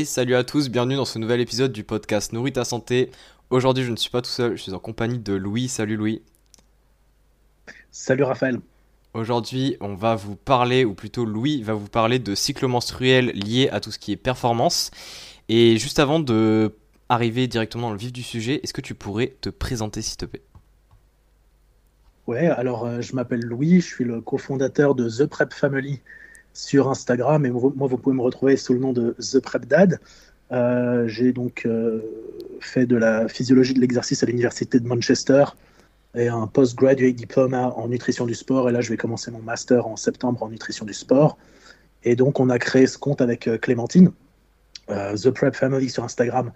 Et salut à tous, bienvenue dans ce nouvel épisode du podcast Nourris ta santé. Aujourd'hui, je ne suis pas tout seul, je suis en compagnie de Louis. Salut Louis. Salut Raphaël. Aujourd'hui, on va vous parler, ou plutôt Louis va vous parler de cycle menstruel lié à tout ce qui est performance. Et juste avant de arriver directement dans le vif du sujet, est-ce que tu pourrais te présenter s'il te plaît? Ouais, alors euh, je m'appelle Louis, je suis le cofondateur de The Prep Family sur Instagram et moi vous pouvez me retrouver sous le nom de The Prep Dad. Euh, j'ai donc euh, fait de la physiologie de l'exercice à l'université de Manchester et un postgraduate diploma en nutrition du sport. Et là, je vais commencer mon master en septembre en nutrition du sport. Et donc, on a créé ce compte avec Clémentine, The Prep Family sur Instagram,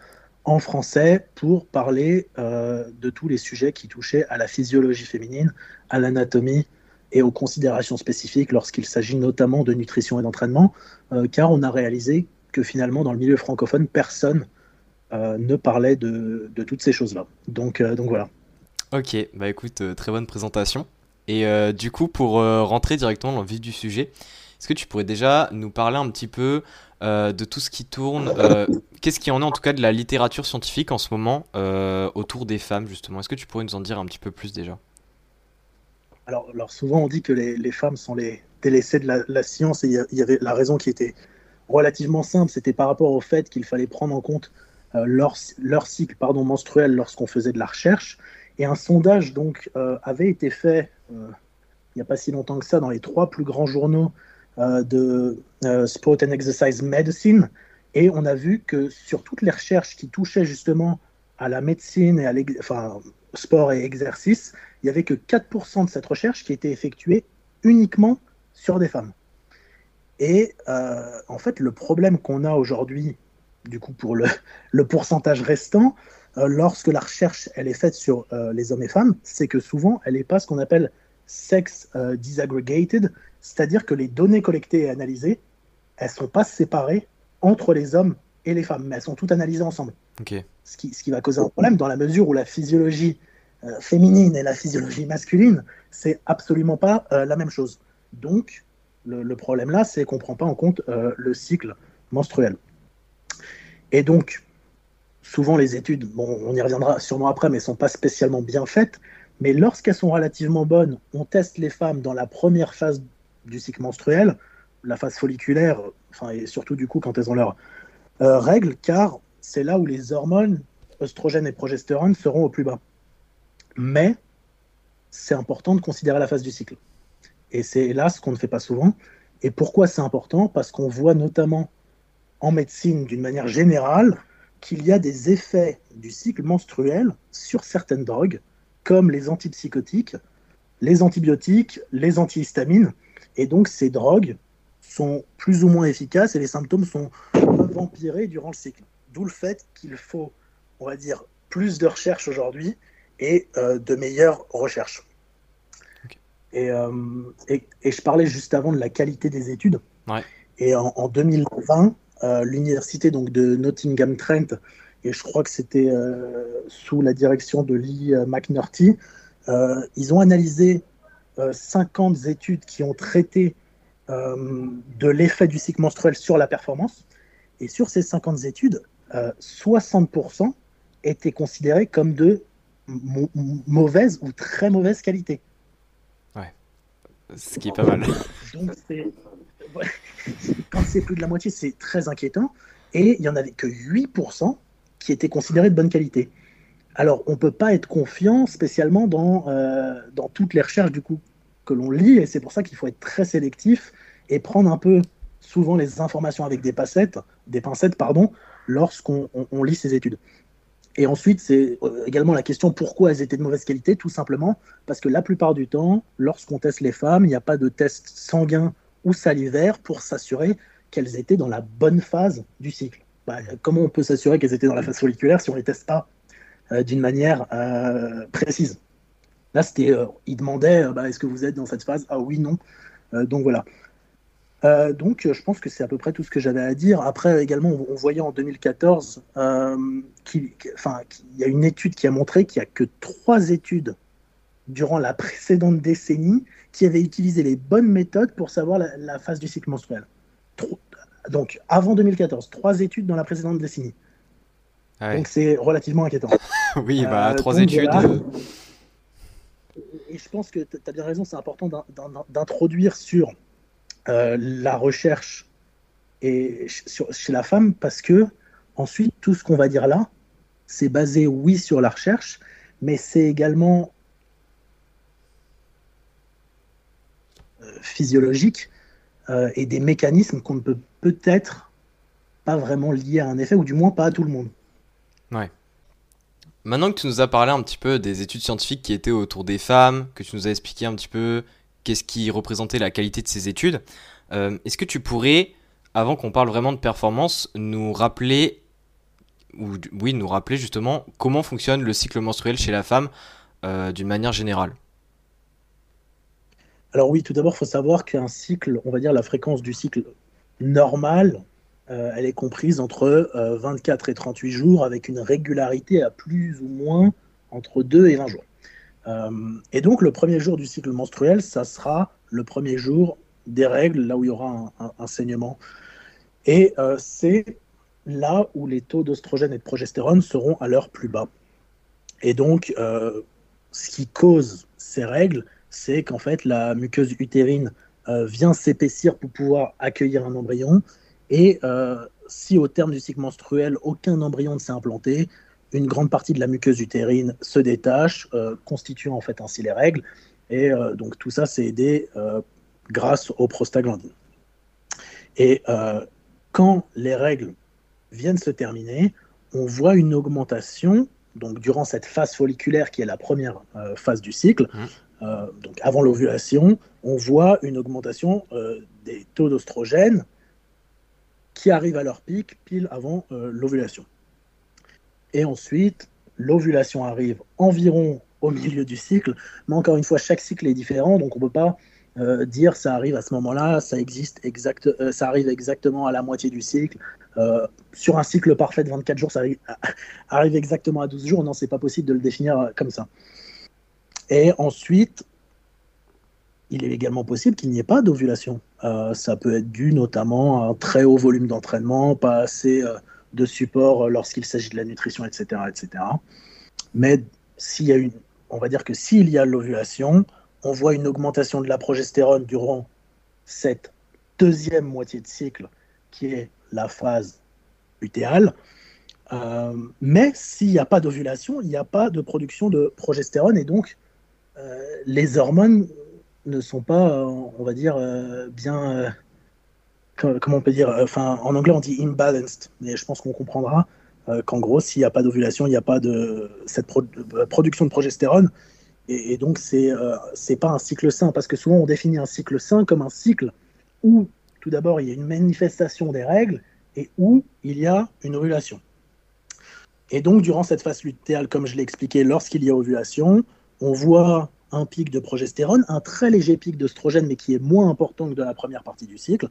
en français pour parler euh, de tous les sujets qui touchaient à la physiologie féminine, à l'anatomie et aux considérations spécifiques lorsqu'il s'agit notamment de nutrition et d'entraînement, euh, car on a réalisé que finalement dans le milieu francophone, personne euh, ne parlait de, toutes ces choses-là. Donc, donc voilà. Ok, bah écoute, très bonne présentation. Et du coup, pour rentrer directement dans le vif du sujet, est-ce que tu pourrais déjà nous parler un petit peu de tout ce qui tourne Qu'est-ce qu'il y en est en tout cas de la littérature scientifique en ce moment euh, autour des femmes justement? Est-ce que tu pourrais nous en dire un petit peu plus déjà? Alors, souvent on dit que les, femmes sont les délaissées de la, science et il y, avait la raison qui était relativement simple, c'était par rapport au fait qu'il fallait prendre en compte euh, leur, cycle pardon, menstruel lorsqu'on faisait de la recherche. Et un sondage donc euh, avait été fait il n'y a pas si longtemps que ça dans les trois plus grands journaux de Sport and Exercise Medicine et on a vu que sur toutes les recherches qui touchaient justement à la médecine et à enfin, sport et exercice, il n'y avait que 4% de cette recherche qui était effectuée uniquement sur des femmes. Et euh, en fait, le problème qu'on a aujourd'hui, du coup, pour le, le pourcentage restant, euh, lorsque la recherche elle est faite sur euh, les hommes et femmes, c'est que souvent, elle n'est pas ce qu'on appelle sex disaggregated, c'est-à-dire que les données collectées et analysées, elles ne sont pas séparées entre les hommes et les femmes, mais elles sont toutes analysées ensemble. Ce, qui, ce, qui, va causer un problème dans la mesure où la physiologie féminine et la physiologie masculine, c'est absolument pas euh, la même chose. Donc, le, problème là, c'est qu'on ne prend pas en compte euh, le cycle menstruel. Et donc, souvent les études, bon, on y reviendra sûrement après, mais ne sont pas spécialement bien faites. Mais lorsqu'elles sont relativement bonnes, on teste les femmes dans la première phase du cycle menstruel, la phase folliculaire, enfin, et surtout du coup quand elles ont leurs euh, règles, car c'est là où les hormones, oestrogène et progestérone, seront au plus bas. Mais c'est important de considérer la phase du cycle. Et c'est là ce qu'on ne fait pas souvent. Et pourquoi c'est important? Parce qu'on voit notamment en médecine, d'une manière générale, qu'il y a des effets du cycle menstruel sur certaines drogues, comme les antipsychotiques, les antibiotiques, les antihistamines. Et donc ces drogues sont plus ou moins efficaces et les symptômes sont empirés durant le cycle. D'où le fait qu'il faut, on va dire, plus de recherche aujourd'hui et euh, de meilleures recherches. Euh, et, et, je parlais juste avant de la qualité des études. Et en, 2020, euh, l'université donc de Nottingham Trent, et je crois que c'était sous la direction de Lee McNulty, ils ont analysé 50 études qui ont traité euh, de l'effet du cycle menstruel sur la performance. Et sur ces 50 études, 60% euh, étaient considérés comme de mauvaise ou très mauvaise qualité. Ouais, ce qui est pas mal. Donc, quand c'est plus de la moitié, c'est très inquiétant. Et il n'y en avait que 8% qui étaient considérés de bonne qualité. Alors, on ne peut pas être confiant spécialement dans, euh, dans toutes les recherches du coup que l'on lit, et c'est pour ça qu'il faut être très sélectif et prendre un peu souvent les informations avec des pincettes, des pincettes pardon, lorsqu'on lit ces études. Et ensuite, c'est euh, également la question pourquoi elles étaient de mauvaise qualité, tout simplement parce que la plupart du temps, lorsqu'on teste les femmes, il n'y a pas de test sanguin ou salivaire pour s'assurer qu'elles étaient dans la bonne phase du cycle. Bah, comment on peut s'assurer qu'elles étaient dans la phase folliculaire si on ne les teste pas euh, d'une manière euh, précise? Là, c'était, euh, il demandait, euh, bah, est-ce que vous êtes dans cette phase? Ah oui, non. Donc voilà. Donc, je pense que c'est à peu près tout ce que j'avais à dire. Après, également, on, voyait en 2014 qu'il y a une étude qui a montré qu'il n'y a que trois études durant la précédente décennie qui avaient utilisé les bonnes méthodes pour savoir la, phase du cycle menstruel. donc avant 2014, trois études dans la précédente décennie. Ah donc c'est relativement inquiétant. oui, bah, euh, trois études. Euh. Et je pense que tu as bien raison, c'est important d'introduire sur euh, la recherche et chez la femme parce que ensuite tout ce qu'on va dire là, c'est basé oui sur la recherche, mais c'est également physiologique et des mécanismes qu'on ne peut peut-être pas vraiment lier à un effet, ou du moins pas à tout le monde. Ouais. Maintenant que tu nous as parlé un petit peu des études scientifiques qui étaient autour des femmes, que tu nous as expliqué un petit peu qu'est-ce qui représentait la qualité de ces études, euh, est-ce que tu pourrais, avant qu'on parle vraiment de performance, nous rappeler, ou oui, nous rappeler justement comment fonctionne le cycle menstruel chez la femme euh, d'une manière générale? Alors oui, tout d'abord, il faut savoir qu'un cycle, on va dire la fréquence du cycle normal, euh, elle est comprise entre 24 euh, et 38 jours avec une régularité à plus ou moins entre 2 et 20 jours. Euh, et donc le premier jour du cycle menstruel, ça sera le premier jour des règles, là où il y aura un, saignement. Et c'est là où les taux d'oestrogène et de progestérone seront à leur plus bas. Et donc, ce qui cause ces règles, c'est qu'en fait, la muqueuse utérine vient s'épaissir pour pouvoir accueillir un embryon et euh, si au terme du cycle menstruel, aucun embryon ne s'est implanté, une grande partie de la muqueuse utérine se détache, euh, constituant en fait ainsi les règles. Et euh, donc tout ça, c'est aidé grâce aux prostaglandines. Et quand les règles viennent se terminer, on voit une augmentation, donc durant cette phase folliculaire qui est la première phase du cycle, mmh. donc avant l'ovulation, on voit une augmentation des taux d'ostrogène qui arrivent à leur pic pile avant euh, l'ovulation. Et ensuite, l'ovulation arrive environ au milieu du cycle, mais encore une fois, chaque cycle est différent, donc on ne peut pas euh, dire ça arrive à ce moment-là, ça existe exact, euh, ça arrive exactement à la moitié du cycle. sur un cycle parfait de 24 jours, ça arrive, exactement à 12 jours. Non, c'est pas possible de le définir comme ça. Et ensuite, il est également possible qu'il n'y ait pas d'ovulation. Euh, ça peut être dû notamment à un très haut volume d'entraînement, pas assez euh, de support euh, lorsqu'il s'agit de la nutrition, etc., etc. Mais s'il y a une, on va dire que s'il y a l'ovulation, on voit une augmentation de la progestérone durant cette deuxième moitié de cycle, qui est la phase lutéale. mais s'il n'y a pas d'ovulation, il n'y a pas de production de progestérone et donc les hormones ne sont pas, euh, on va dire, euh, bien. Euh, comment on peut dire Enfin, en anglais, on dit imbalanced, mais je pense qu'on comprendra qu'en gros, s'il n'y a pas d'ovulation, il n'y a pas de cette production de progestérone. Et, donc, c'est n'est pas un cycle sain, parce que souvent, on définit un cycle sain comme un cycle où, tout d'abord, il y a une manifestation des règles et où il y a une ovulation. Et donc, durant cette phase lutéale, comme je l'ai expliqué, lorsqu'il y a ovulation, on voit un pic de progestérone, un très léger pic d'oestrogène, mais qui est moins important que dans la première partie du cycle.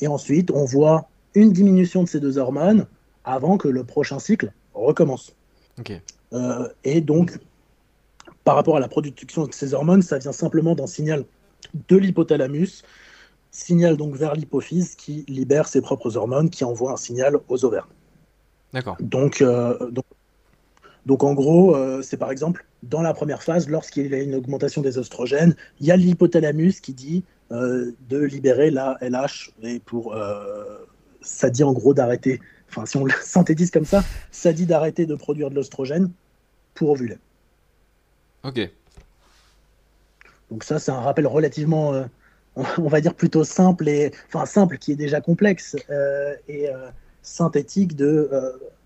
Et ensuite, on voit une diminution de ces deux hormones avant que le prochain cycle recommence. Euh, et donc, par rapport à la production de ces hormones, ça vient simplement d'un signal de l'hypothalamus, signal donc vers l'hypophyse qui libère ses propres hormones, qui envoie un signal aux ovaires. D'accord. Donc, euh, donc donc en gros, euh, c'est par exemple dans la première phase, lorsqu'il y a une augmentation des oestrogènes, il y a l'hypothalamus qui dit de libérer la LH et pour euh, ça dit en gros d'arrêter. Enfin, si on le synthétise comme ça, ça dit d'arrêter de produire de l'oestrogène pour ovuler. Ok. Donc ça, c'est un rappel relativement, on va dire plutôt simple et enfin simple qui est déjà complexe et synthétique de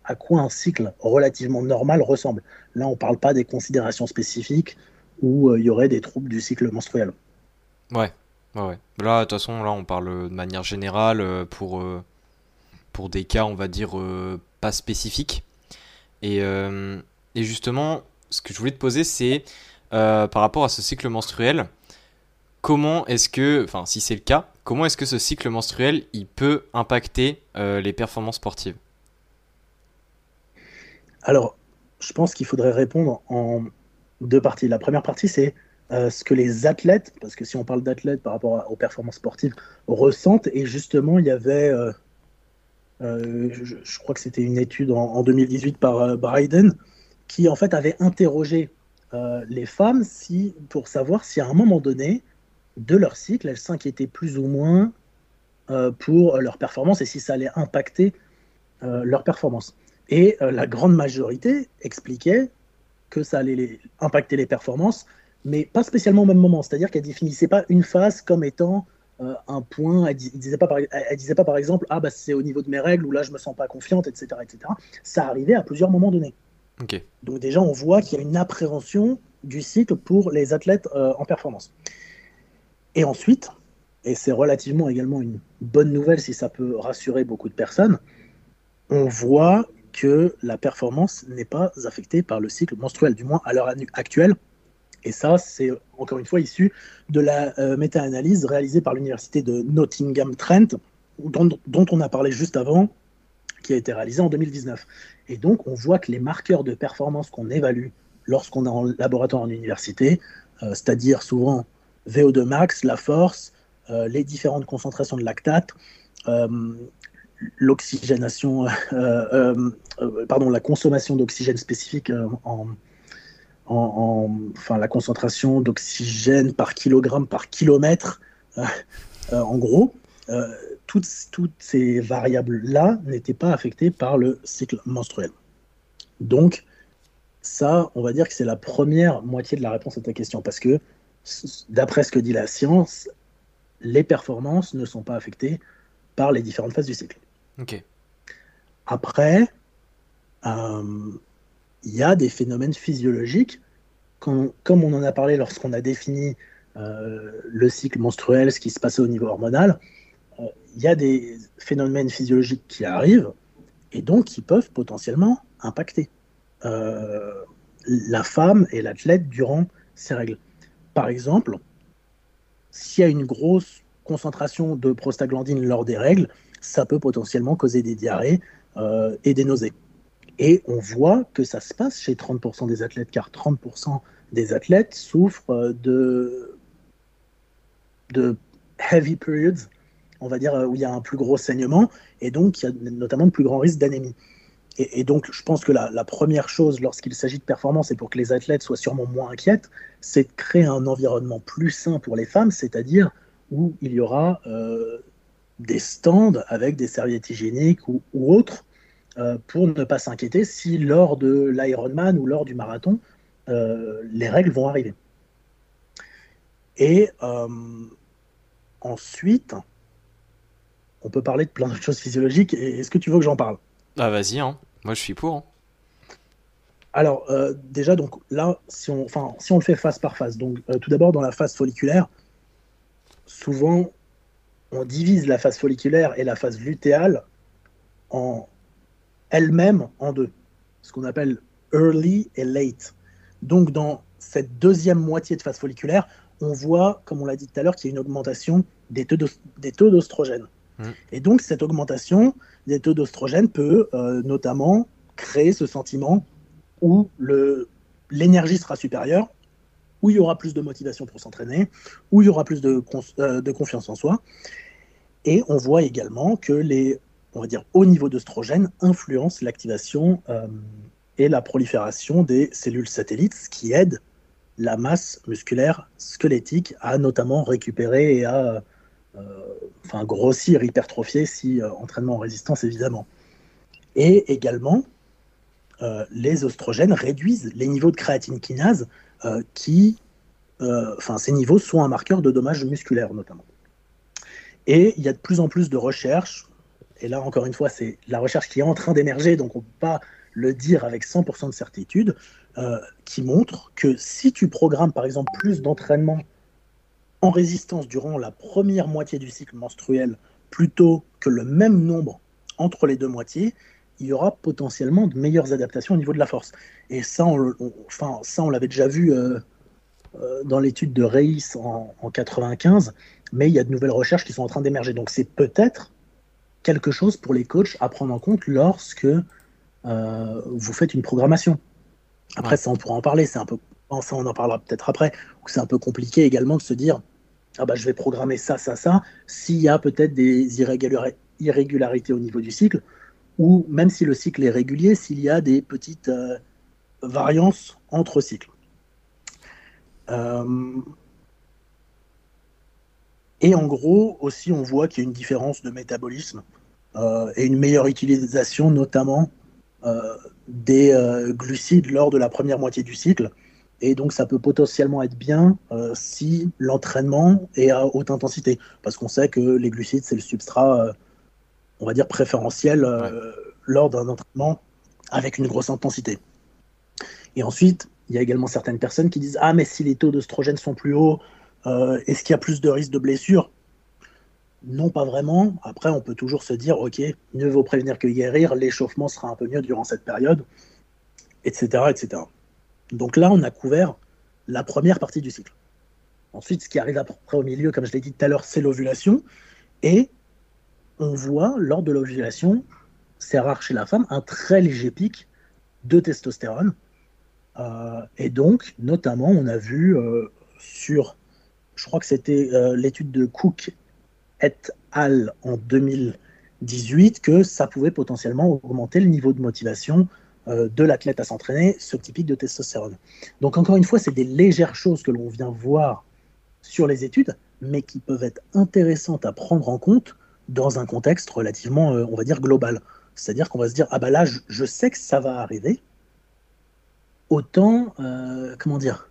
à quoi un cycle relativement normal ressemble. Là, on ne parle pas des considérations spécifiques où euh, il y aurait des troubles du cycle menstruel. Ouais, ouais, Là, de toute façon, là, on parle de manière générale euh, pour, euh, pour des cas, on va dire, pas spécifiques. Et, et, justement, ce que je voulais te poser, c'est par rapport à ce cycle menstruel, comment est-ce que, enfin, si c'est le cas, comment est-ce que ce cycle menstruel, il peut impacter les performances sportives? Alors, je pense qu'il faudrait répondre en deux parties. La première partie, c'est euh, ce que les athlètes, parce que si on parle d'athlètes par rapport aux performances sportives, ressentent. Et justement, il y avait euh, je, crois que c'était une étude en, 2018 par Bryden, qui en fait avait interrogé les femmes si, pour savoir si à un moment donné de leur cycle, elles s'inquiétaient plus ou moins pour leur performance et si ça allait impacter leur performance. Et la grande majorité expliquait que ça allait impacter les performances, mais pas spécialement au même moment. C'est-à-dire qu'elle définissait pas une phase comme étant euh, un point. Elle, disait pas, par, elle disait pas par exemple, ah bah c'est au niveau de mes règles ou là je me sens pas confiante, etc., etc. Ça arrivait à plusieurs moments donnés. Donc déjà on voit qu'il y a une appréhension du cycle pour les athlètes euh, en performance. Et ensuite, et c'est relativement également une bonne nouvelle si ça peut rassurer beaucoup de personnes, on voit que la performance n'est pas affectée par le cycle menstruel, du moins à l'heure actuelle. Et ça, c'est encore une fois issu de la euh, méta-analyse réalisée par l'université de Nottingham-Trent, dont, dont, on a parlé juste avant, qui a été réalisée en 2019. Et donc, on voit que les marqueurs de performance qu'on évalue lorsqu'on est en laboratoire en université, euh, c'est-à-dire souvent VO2 max, la force, euh, les différentes concentrations de lactate, l'oxygénation, pardon, la consommation d'oxygène spécifique euh, en, enfin la concentration d'oxygène par kilogramme par kilomètre, en gros, toutes, toutes ces variables-là n'étaient pas affectées par le cycle menstruel. Donc, ça, on va dire que c'est la première moitié de la réponse à ta question, parce que d'après ce que dit la science, les performances ne sont pas affectées par les différentes phases du cycle. Après, euh, il y a des phénomènes physiologiques, comme, on en a parlé lorsqu'on a défini euh, le cycle menstruel, ce qui se passait au niveau hormonal, euh, il y a des phénomènes physiologiques qui arrivent et donc qui peuvent potentiellement impacter la femme et l'athlète durant ces règles. Par exemple, s'il y a une grosse concentration de prostaglandine lors des règles, ça peut potentiellement causer des diarrhées euh, et des nausées. Et on voit que ça se passe chez 30% des athlètes, car 30% des athlètes souffrent euh, de, heavy periods, on va dire, où il y a un plus gros saignement, et donc il y a notamment de plus grands risques d'anémie. Et, donc, je pense que la, la première chose lorsqu'il s'agit de performance et pour que les athlètes soient sûrement moins inquiètes, c'est de créer un environnement plus sain pour les femmes, c'est-à-dire où il y aura euh, des stands avec des serviettes hygiéniques ou, autres euh, pour ne pas s'inquiéter si lors de l'Ironman ou lors du marathon, euh, les règles vont arriver. Et euh, ensuite, on peut parler de plein de choses physiologiques. Est-ce que tu veux que j'en parle? Ah vas-y, hein. moi je suis pour. Hein. Alors déjà, donc là, si on, enfin, si on le fait phase par phase, donc tout d'abord dans la phase folliculaire, souvent on divise la phase folliculaire et la phase lutéale en elle-même en deux, ce qu'on appelle early et late. Donc dans cette deuxième moitié de phase folliculaire, on voit, comme on l'a dit tout à l'heure, qu'il y a une augmentation des taux d'ostrogène. Mmh. Et donc cette augmentation des taux d'ostrogène peut euh, notamment créer ce sentiment où l'énergie sera supérieure, où il y aura plus de motivation pour s'entraîner, où il y aura plus de, euh, de confiance en soi. Et on voit également que les on va dire, hauts niveaux d'œstrogène influencent l'activation euh, et la prolifération des cellules satellites, ce qui aide la masse musculaire squelettique à notamment récupérer et à euh, enfin, grossir, hypertrophier si euh, entraînement en résistance évidemment. Et également, les oestrogènes réduisent les niveaux de créatine kinase qui, enfin, ces niveaux sont un marqueur de dommages musculaires notamment. Et il y a de plus en plus de recherches, et là encore une fois, c'est la recherche qui est en train d'émerger, donc on ne peut pas le dire avec 100% de certitude, euh, qui montrent que si tu programmes par exemple plus d'entraînement en résistance durant la première moitié du cycle menstruel plutôt que le même nombre entre les deux moitiés, il y aura potentiellement de meilleures adaptations au niveau de la force. Et ça, on, enfin, ça, on l'avait déjà vu euh, euh, dans l'étude de Reis en, en 95 mais il y a de nouvelles recherches qui sont en train d'émerger. Donc c'est peut-être quelque chose pour les coachs à prendre en compte lorsque euh, vous faites une programmation. Après, ça, on pourra en parler. C'est un peu, ça, on en parlera peut-être après. C'est un peu compliqué également de se dire, ah bah, je vais programmer ça, ça, ça. S'il y a peut-être des irrégularités au niveau du cycle, ou même si le cycle est régulier, s'il y a des petites euh, variances entre cycles. Euh, et en gros, aussi, on voit qu'il y a une différence de métabolisme euh, et une meilleure utilisation, notamment des glucides lors de la première moitié du cycle. Et donc, ça peut potentiellement être bien si l'entraînement est à haute intensité, parce qu'on sait que les glucides, c'est le substrat on va dire, préférentiel euh, lors d'un entraînement avec une grosse intensité. Et ensuite, il y a également certaines personnes qui disent Ah, mais si les taux d'oestrogène sont plus hauts, euh, est-ce qu'il y a plus de risques de blessure Non, pas vraiment. Après, on peut toujours se dire Ok, mieux vaut prévenir que guérir, l'échauffement sera un peu mieux durant cette période, etc., etc. Donc là, on a couvert la première partie du cycle. Ensuite, ce qui arrive après au milieu, comme je l'ai dit tout à l'heure, c'est l'ovulation. Et on voit lors de l'ovulation, c'est rare chez la femme, un très léger pic de testostérone. Euh, et donc, notamment, on a vu euh, sur, je crois que c'était euh, l'étude de Cook et al. en 2018, que ça pouvait potentiellement augmenter le niveau de motivation de l'athlète à s'entraîner, ce pic de testostérone. Donc, encore une fois, c'est des légères choses que l'on vient voir sur les études, mais qui peuvent être intéressantes à prendre en compte dans un contexte relativement, euh, on va dire, global. C'est-à-dire qu'on va se dire, ah bah là, je, sais que ça va arriver, autant, euh, comment dire,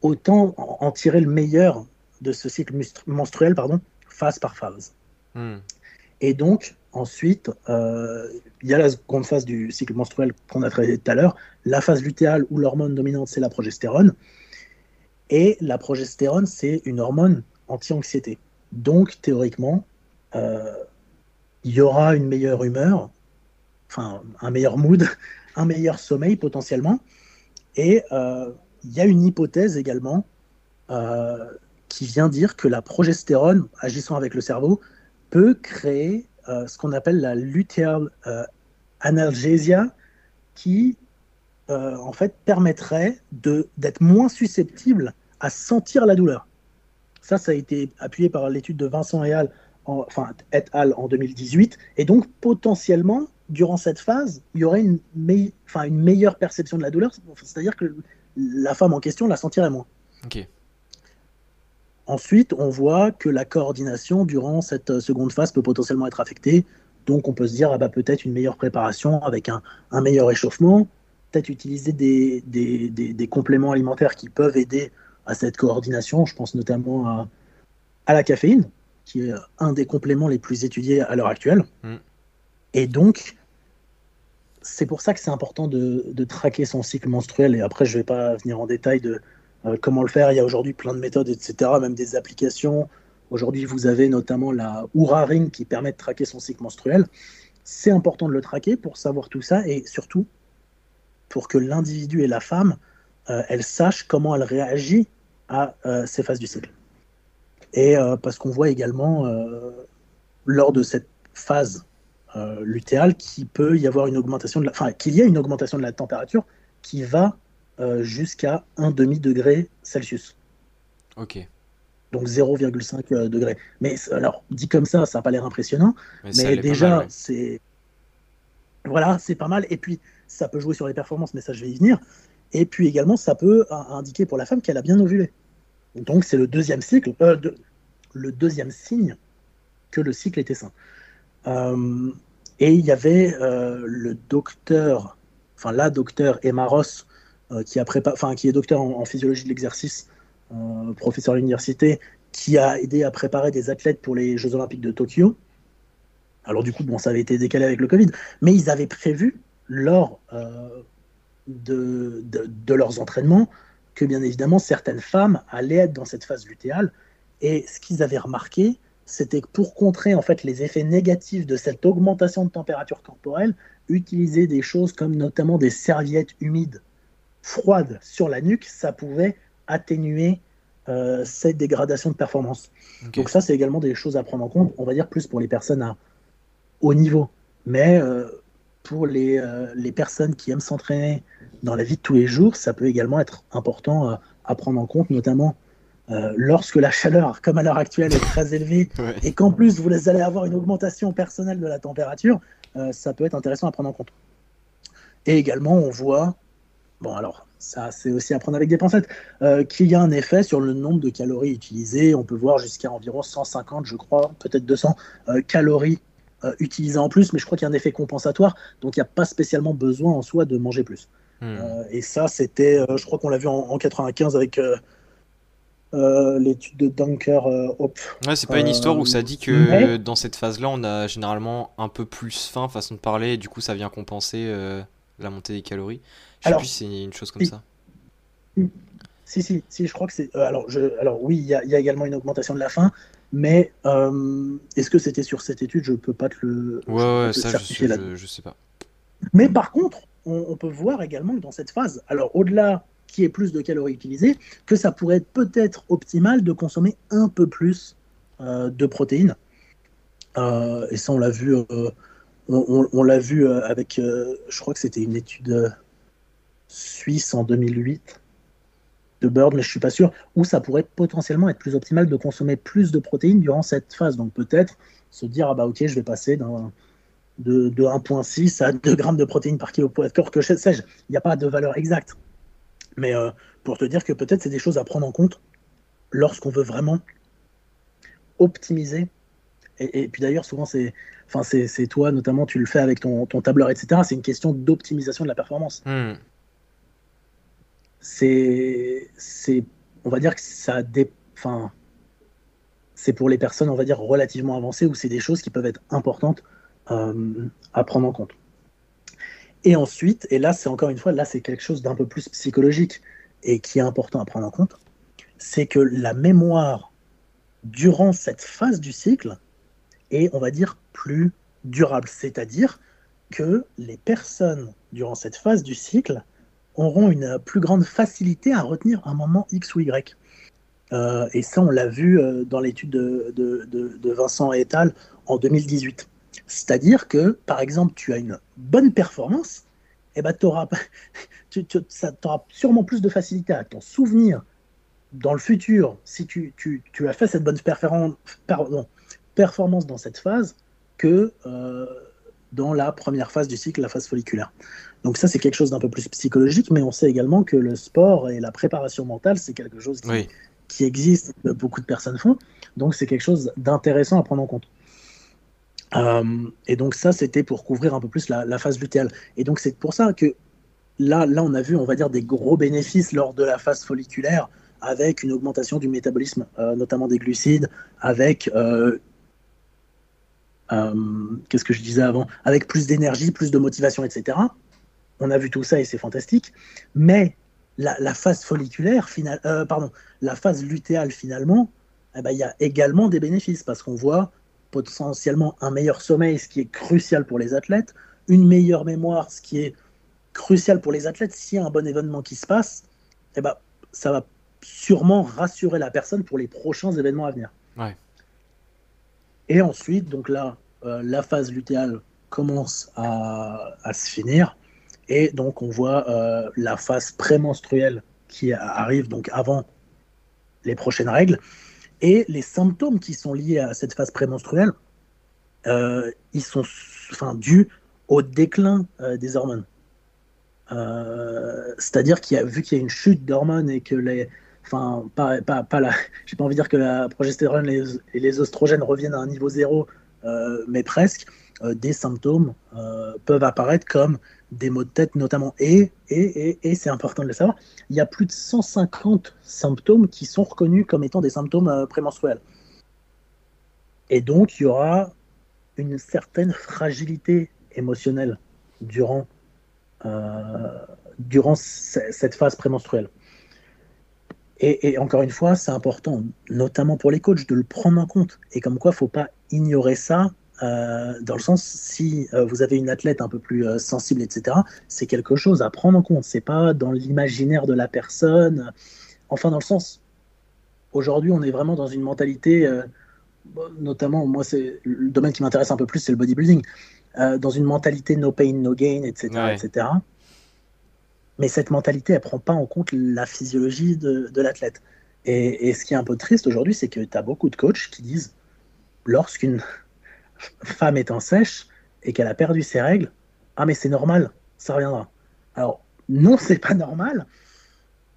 autant en, tirer le meilleur de ce cycle menstruel, pardon, phase par phase. Hmm. Et donc, ensuite, euh, il y a la seconde phase du cycle menstruel qu'on a traité tout à l'heure, la phase lutéale où l'hormone dominante, c'est la progestérone. Et la progestérone, c'est une hormone anti-anxiété. Donc, théoriquement, euh, il y aura une meilleure humeur, enfin, un meilleur mood, un meilleur sommeil potentiellement. Et euh, il y a une hypothèse également euh, qui vient dire que la progestérone, agissant avec le cerveau, peut créer ce qu'on appelle la luteal analgesia, qui en fait permettrait d'être moins susceptible à sentir la douleur. Ça, ça a été appuyé par l'étude de Vincent et al. En, enfin, et al. en 2018. Et donc, potentiellement, durant cette phase, il y aurait une, une meilleure perception de la douleur. C'est-à-dire que la femme en question la sentirait moins. Ensuite, on voit que la coordination durant cette seconde phase peut potentiellement être affectée. Donc, on peut se dire, ah bah, peut-être une meilleure préparation avec un, meilleur échauffement, peut-être utiliser des, des, des, compléments alimentaires qui peuvent aider à cette coordination. Je pense notamment à, à, la caféine, qui est un des compléments les plus étudiés à l'heure actuelle. Mm. Et donc, c'est pour ça que c'est important de, traquer son cycle menstruel. Et après, je ne vais pas venir en détail de euh, comment le faire. Il y a aujourd'hui plein de méthodes, etc., même des applications. Aujourd'hui, vous avez notamment la Oura Ring qui permet de traquer son cycle menstruel. C'est important de le traquer pour savoir tout ça et surtout pour que l'individu et la femme euh, elle sache comment elle réagit à euh, ces phases du cycle. Et euh, parce qu'on voit également lors de cette phase lutéale qu'il peut y avoir une augmentation de la, enfin qu'il y a une augmentation de la température qui va jusqu'à un demi degré Celsius. Ok. Donc 0,5 degré. Mais alors dit comme ça, ça n'a pas l'air impressionnant, mais, déjà c'est voilà, c'est pas mal. Et puis ça peut jouer sur les performances, mais ça je vais y venir. Et puis également, ça peut indiquer pour la femme qu'elle a bien ovulé. Donc c'est le deuxième cycle, euh, le deuxième signe que le cycle était sain. Euh, et il y avait euh, le docteur, enfin la docteur Emma Ross, qui, a enfin, qui est docteur en, physiologie de l'exercice, professeur à l'université, qui a aidé à préparer des athlètes pour les Jeux Olympiques de Tokyo. Alors du coup, bon, ça avait été décalé avec le Covid, mais ils avaient prévu lors de, de, leurs entraînements que bien évidemment certaines femmes allaient être dans cette phase lutéale. Et ce qu'ils avaient remarqué, c'était que pour contrer en fait les effets négatifs de cette augmentation de température corporelle, utiliser des choses comme notamment des serviettes humides froides sur la nuque, ça pouvait atténuer euh, cette dégradation de performance. Donc ça, c'est également des choses à prendre en compte, on va dire plus pour les personnes à haut niveau. Mais euh, pour les, euh, les personnes qui aiment s'entraîner dans la vie de tous les jours, ça peut également être important à prendre en compte, notamment euh, lorsque la chaleur, comme à l'heure actuelle, est très élevée et qu'en plus vous allez avoir une augmentation personnelle de la température, euh, ça peut être intéressant à prendre en compte. Et également, on voit, bon alors ça c'est aussi à prendre avec des pincettes, euh, qu'il y a un effet sur le nombre de calories utilisées. On peut voir jusqu'à environ 150, je crois, peut-être 200 calories utilisées en plus, mais je crois qu'il y a un effet compensatoire, donc il n'y a pas spécialement besoin en soi de manger plus. Hmm. et ça, c'était, je crois qu'on l'a vu en, en, 95 avec euh, l'étude de Dunker euh, Hop. Ouais, c'est pas une histoire où ça dit que dans cette phase-là, on a généralement un peu plus faim, façon de parler, et du coup, ça vient compenser euh, la montée des calories. Je sais plus si c'est une chose comme ça. Si, si, si, je crois que c'est. alors, je, alors, oui, il y, y, a également une augmentation de la faim, mais est-ce que c'était sur cette étude? Je peux pas te le. Ouais, ouais, ça, je, je, sais pas. Mais par contre, on, on, peut voir également que dans cette phase, alors au-delà qui est plus de calories utilisées, que ça pourrait être peut-être optimal de consommer un peu plus euh, de protéines. Euh, et ça, on l'a vu, euh, avec, je crois que c'était une étude suisse en 2008 de Bird, mais je suis pas sûr, où ça pourrait potentiellement être plus optimal de consommer plus de protéines durant cette phase. Donc peut-être se dire, ah bah ok, je vais passer de, de 1,6 à 2 grammes de protéines par kilo poids de que sais-je. Il n'y a pas de valeur exacte. Mais euh, pour te dire que peut-être c'est des choses à prendre en compte lorsqu'on veut vraiment optimiser. Et, puis d'ailleurs, souvent, c'est, enfin, c'est, toi, notamment, tu le fais avec ton, tableur, etc. C'est une question d'optimisation de la performance. Hmm. C'est, on va dire que ça enfin, c'est pour les personnes, on va dire, relativement avancées, où c'est des choses qui peuvent être importantes euh, à prendre en compte. Et ensuite, et là c'est encore une fois, là c'est quelque chose d'un peu plus psychologique et qui est important à prendre en compte, c'est que la mémoire durant cette phase du cycle est, on va dire, plus durable. C'est-à-dire que les personnes durant cette phase du cycle auront une plus grande facilité à retenir un moment X ou Y. Euh, et ça, on l'a vu euh, dans l'étude de, de, Vincent et en 2018. C'est-à-dire que, par exemple, tu as une bonne performance, et eh ben, auras, tu, auras sûrement plus de facilité à t'en souvenir dans le futur si tu, as fait cette bonne performance dans cette phase que euh, dans la première phase du cycle, la phase folliculaire. Donc ça, c'est quelque chose d'un peu plus psychologique, mais on sait également que le sport et la préparation mentale, c'est quelque chose qui, qui existe, que beaucoup de personnes font. Donc c'est quelque chose d'intéressant à prendre en compte. Euh, et donc ça, c'était pour couvrir un peu plus la, phase lutéale. Et donc c'est pour ça que là, là, on a vu, on va dire, des gros bénéfices lors de la phase folliculaire, avec une augmentation du métabolisme, euh, notamment des glucides, avec euh, qu'est-ce que je disais avant, avec plus d'énergie, plus de motivation, etc. On a vu tout ça et c'est fantastique. Mais la, phase folliculaire, pardon, la phase lutéale finalement, eh ben, il y a également des bénéfices parce qu'on voit potentiellement un meilleur sommeil, ce qui est crucial pour les athlètes, une meilleure mémoire, ce qui est crucial pour les athlètes. S'il y a un bon événement qui se passe, eh ben, ça va sûrement rassurer la personne pour les prochains événements à venir. Et ensuite, donc là, euh, la phase lutéale commence à, se finir. Et donc, on voit euh, la phase prémenstruelle qui arrive donc avant les prochaines règles. Et les symptômes qui sont liés à cette phase prémenstruelle, euh, ils sont enfin, dus au déclin euh, des hormones. Euh, c'est-à-dire qu'il y a vu qu'il y a une chute d'hormones et que les, enfin, pas, pas, pas la, j'ai pas envie de dire que la progestérone et les, oestrogènes reviennent à un niveau zéro, mais presque. Des symptômes peuvent apparaître comme des maux de tête notamment. Et, et, et, c'est important de le savoir, il y a plus de 150 symptômes qui sont reconnus comme étant des symptômes euh, prémenstruels. Et donc, il y aura une certaine fragilité émotionnelle durant, euh, durant cette phase prémenstruelle. Et, et, encore une fois, c'est important, notamment pour les coachs, de le prendre en compte. Et comme quoi, il ne faut pas ignorer ça euh, dans le sens, si euh, vous avez une athlète un peu plus euh, sensible, etc., c'est quelque chose à prendre en compte. C'est pas dans l'imaginaire de la personne. Enfin, dans le sens, aujourd'hui, on est vraiment dans une mentalité, notamment, moi, c'est le domaine qui m'intéresse un peu plus, c'est le bodybuilding, dans une mentalité no pain, no gain, etc., etc. Mais cette mentalité, elle prend pas en compte la physiologie de, de l'athlète. Et, ce qui est un peu triste aujourd'hui, c'est que tu as beaucoup de coachs qui disent lorsqu'une femme en sèche et qu'elle a perdu ses règles, ah mais c'est normal, ça reviendra. Alors non, c'est pas normal.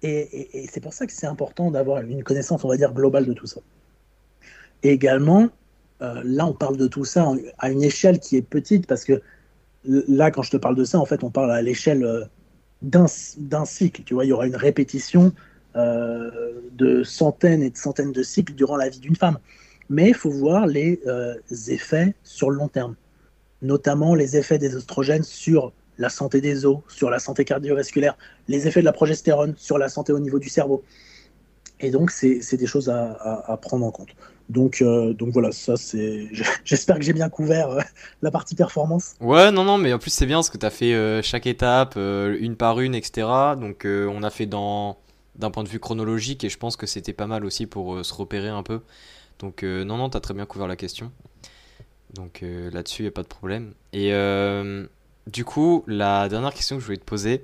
Et, c'est pour ça que c'est important d'avoir une connaissance, on va dire, globale de tout ça. Également, euh, là, on parle de tout ça à une échelle qui est petite parce que là, quand je te parle de ça, en fait, on parle à l'échelle euh, d'un cycle. Tu vois, il y aura une répétition euh, de centaines et de centaines de cycles durant la vie d'une femme. Mais il faut voir les euh, effets sur le long terme, notamment les effets des oestrogènes sur la santé des os, sur la santé cardiovasculaire, les effets de la progestérone sur la santé au niveau du cerveau. Et donc, c'est des choses à, prendre en compte. Donc, euh, donc voilà, ça c'est. J'espère que j'ai bien couvert la partie performance. Ouais, non, non, mais en plus c'est bien parce que tu as fait chaque étape, une par une, etc. Donc, on a fait d'un point de vue chronologique et je pense que c'était pas mal aussi pour euh, se repérer un peu. Donc euh, non, non, t'as très bien couvert la question. Donc euh, là-dessus, il n'y a pas de problème. Et du coup, la dernière question que je voulais te poser,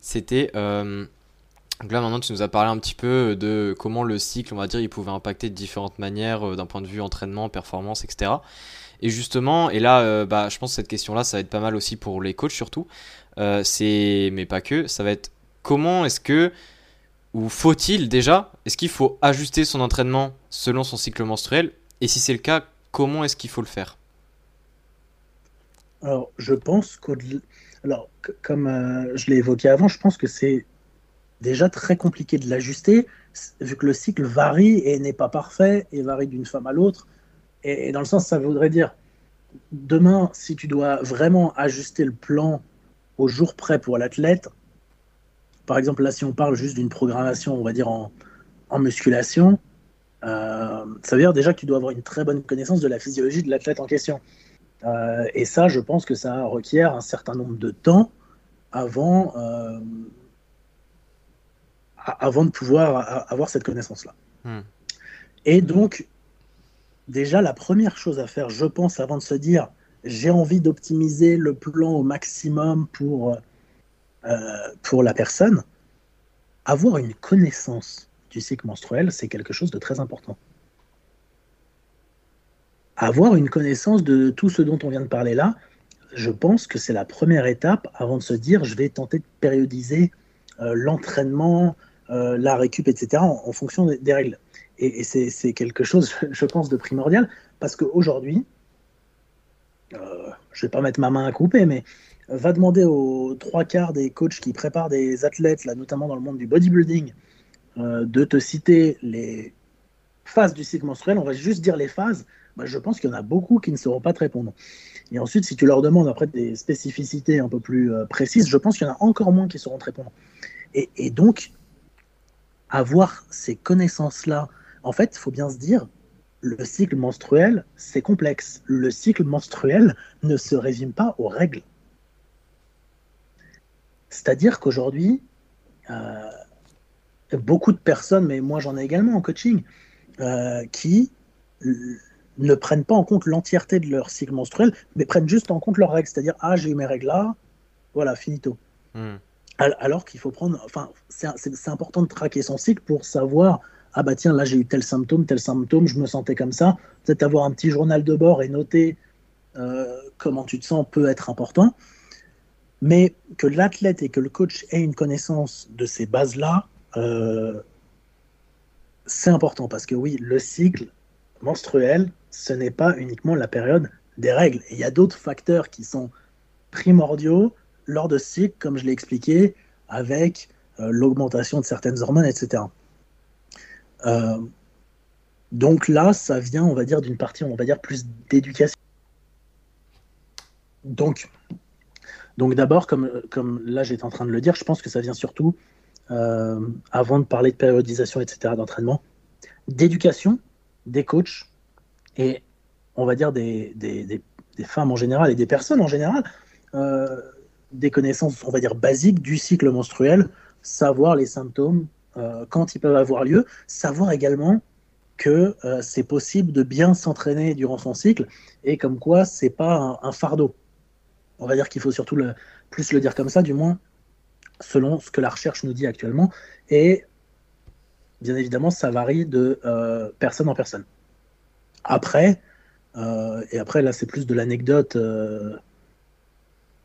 c'était... donc là maintenant, tu nous as parlé un petit peu de comment le cycle, on va dire, il pouvait impacter de différentes manières d'un point de vue entraînement, performance, etc. Et justement, et là, bah, je pense que cette question-là, ça va être pas mal aussi pour les coachs surtout. c'est, mais pas que, ça va être comment est-ce que ou faut-il déjà, est-ce qu'il faut ajuster son entraînement selon son cycle menstruel? Et si c'est le cas, comment est-ce qu'il faut le faire? Alors, je pense que, alors, comme euh, je l'ai évoqué avant, je pense que c'est déjà très compliqué de l'ajuster, vu que le cycle varie et n'est pas parfait et varie d'une femme à l'autre. Et, dans le sens, ça voudrait dire, demain, si tu dois vraiment ajuster le plan au jour près pour l'athlète, par exemple, là, si on parle juste d'une programmation, on va dire en, musculation, euh, ça veut dire déjà que tu dois avoir une très bonne connaissance de la physiologie de l'athlète en question. Euh, et ça, je pense que ça requiert un certain nombre de temps avant, euh, avant de pouvoir avoir cette connaissance-là. Hmm. Et donc, déjà, la première chose à faire, je pense, avant de se dire j'ai envie d'optimiser le plan au maximum pour pour la personne, avoir une connaissance du cycle menstruel, c'est quelque chose de très important. Avoir une connaissance de tout ce dont on vient de parler là, je pense que c'est la première étape avant de se dire je vais tenter de périodiser euh, l'entraînement, euh, la récup, etc. en, fonction des, règles. Et, c'est quelque chose, je pense, de primordial parce qu'aujourd'hui, je ne vais pas mettre ma main à couper, mais va demander aux trois quarts des coachs qui préparent des athlètes, là, notamment dans le monde du bodybuilding, euh, de te citer les phases du cycle menstruel, on va juste dire les phases, bah, je pense qu'il y en a beaucoup qui ne sauront pas te répondre. Et ensuite, si tu leur demandes après des spécificités un peu plus euh, précises, je pense qu'il y en a encore moins qui sauront te répondre. Et, et donc, avoir ces connaissances-là, en fait, il faut bien se dire, le cycle menstruel, c'est complexe. Le cycle menstruel ne se résume pas aux règles. C'est-à-dire qu'aujourd'hui, euh, beaucoup de personnes, mais moi j'en ai également en coaching, euh, qui ne prennent pas en compte l'entièreté de leur cycle menstruel, mais prennent juste en compte leurs règles. C'est-à-dire, ah, j'ai eu mes règles là, voilà, finito. Hmm. Alors qu'il faut prendre, enfin, c'est important de traquer son cycle pour savoir, ah bah tiens, là j'ai eu tel symptôme, tel symptôme, je me sentais comme ça. Peut-être avoir un petit journal de bord et noter euh, comment tu te sens peut être important. Mais que l'athlète et que le coach aient une connaissance de ces bases-là, euh, c'est important parce que oui, le cycle menstruel, ce n'est pas uniquement la période des règles. Il y a d'autres facteurs qui sont primordiaux lors de ce cycle, comme je l'ai expliqué, avec euh, l'augmentation de certaines hormones, etc. Euh, donc là, ça vient, on va dire, d'une partie, on va dire, plus d'éducation. Donc, donc d'abord, comme, comme là j'étais en train de le dire, je pense que ça vient surtout, euh, avant de parler de périodisation, etc., d'entraînement, d'éducation des coachs et on va dire des, femmes en général et des personnes en général, euh, des connaissances, on va dire, basiques du cycle menstruel, savoir les symptômes, euh, quand ils peuvent avoir lieu, savoir également que c'est possible de bien s'entraîner durant son cycle et comme quoi c'est pas un fardeau on va dire qu'il faut surtout plus le dire comme ça, du moins selon ce que la recherche nous dit actuellement. Et bien évidemment, ça varie de personne en personne. Après, et après là, c'est plus de l'anecdote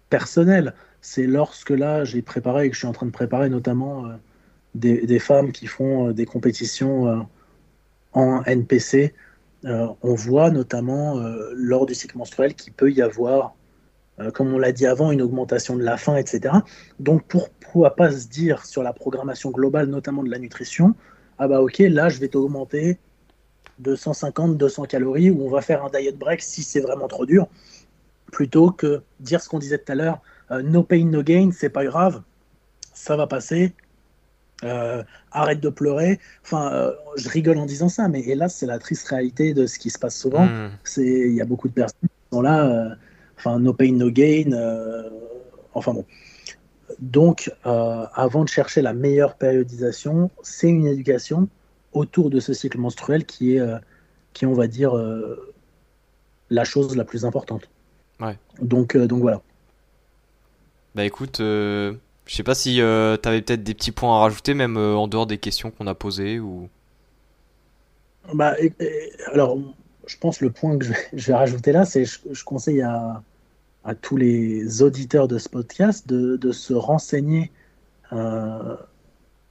personnelle. C'est lorsque là, j'ai préparé et que je suis en train de préparer notamment des, femmes qui font des compétitions en NPC. on voit notamment lors du cycle menstruel qu'il peut y avoir euh, comme on l'a dit avant, une augmentation de la faim, etc. Donc pourquoi pas se dire sur la programmation globale, notamment de la nutrition, ah bah ok, là je vais t'augmenter de 150, 200 calories, ou on va faire un diet break si c'est vraiment trop dur, plutôt que dire ce qu'on disait tout à l'heure, euh, no pain, no gain, c'est pas grave, ça va passer, euh, arrête de pleurer. Enfin, je rigole en disant ça, mais hélas, c'est la triste réalité de ce qui se passe souvent. Hmm. C'est, il y a beaucoup de personnes qui sont là enfin no pain no gain, euh, enfin bon. Donc, euh, avant de chercher la meilleure périodisation, c'est une éducation autour de ce cycle menstruel qui est, euh, qui on va dire, la chose la plus importante. Ouais. Donc, donc voilà. Bah écoute, je sais pas si tu avais peut-être des petits points à rajouter, même en dehors des questions qu'on a posées ou. Bah, alors, je pense le point que je vais, rajouter là, c'est je, je conseille à, tous les auditeurs de ce podcast de, se renseigner euh,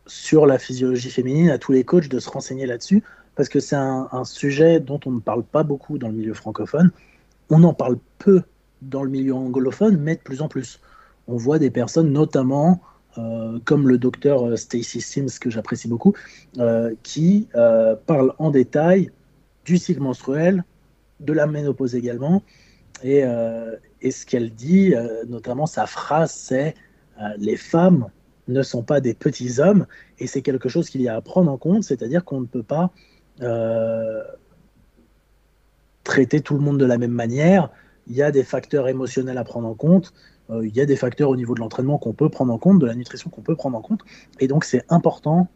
sur la physiologie féminine, à tous les coachs de se renseigner là-dessus, parce que c'est un, sujet dont on ne parle pas beaucoup dans le milieu francophone. On en parle peu dans le milieu anglophone, mais de plus en plus. On voit des personnes, notamment euh, comme le docteur euh, Stacy Sims, que j'apprécie beaucoup, qui euh, parle en détail du cycle menstruel, de la ménopause également. Et, euh, et ce qu'elle dit, euh, notamment sa phrase, c'est euh, Les femmes ne sont pas des petits hommes. Et c'est quelque chose qu'il y a à prendre en compte, c'est-à-dire qu'on ne peut pas traiter tout le monde de la même manière. Il y a des facteurs émotionnels à prendre en compte. il y a des facteurs au niveau de l'entraînement qu'on peut prendre en compte, de la nutrition qu'on peut prendre en compte. Et donc, c'est important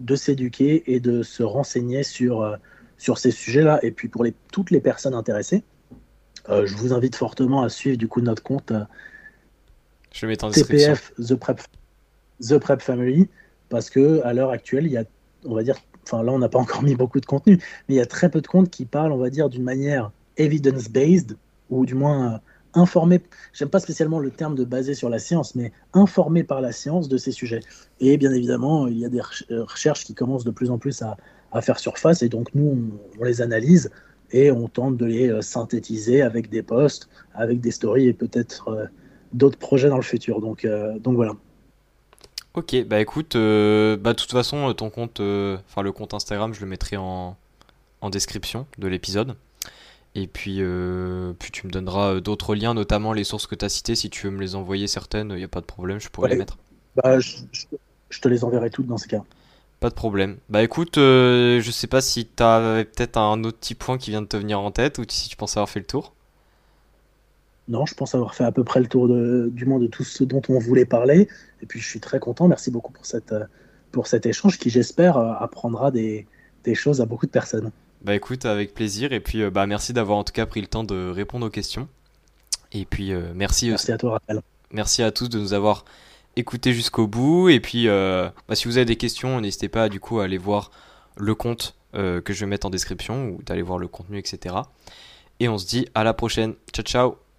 de s'éduquer et de se renseigner sur, sur ces sujets-là. Et puis pour les, toutes les personnes intéressées, euh, je vous invite fortement à suivre du coup notre compte euh, je vais en TPF The Prep, The Prep Family parce que à l'heure actuelle, il y a, on va dire, enfin là on n'a pas encore mis beaucoup de contenu, mais il y a très peu de comptes qui parlent, on va dire, d'une manière evidence-based ou du moins euh, informé. J'aime pas spécialement le terme de basé sur la science, mais informé par la science de ces sujets. Et bien évidemment, il y a des recherches qui commencent de plus en plus à, à faire surface et donc nous on, les analyse et on tente de les euh, synthétiser avec des posts, avec des stories et peut-être euh, d'autres projets dans le futur. Donc, euh, donc voilà. Ok, bah écoute, bah de toute façon, ton compte, enfin le compte Instagram, je le mettrai en, en description de l'épisode. Et puis, puis tu me donneras d'autres liens, notamment les sources que tu as citées. Si tu veux me les envoyer certaines, il n'y a pas de problème, je pourrais les mettre. Bah, je, je, te les enverrai toutes dans ce cas. Pas de problème. Bah écoute, euh, je sais pas si t'avais peut-être un autre petit point qui vient de te venir en tête ou si tu penses avoir fait le tour. Non, je pense avoir fait à peu près le tour de, du moins de tout ce dont on voulait parler. Et puis je suis très content. Merci beaucoup pour, cette, pour cet échange qui, j'espère, euh, apprendra des, des, choses à beaucoup de personnes. Bah écoute, avec plaisir. Et puis euh, bah merci d'avoir en tout cas pris le temps de répondre aux questions. Et puis merci. Merci à toi, Raphaël. Merci à tous de nous avoir écoutez jusqu'au bout. Et puis, euh, bah, si vous avez des questions, n'hésitez pas du coup à aller voir le compte euh, que je vais mettre en description ou d'aller voir le contenu, etc. Et on se dit à la prochaine. Ciao, ciao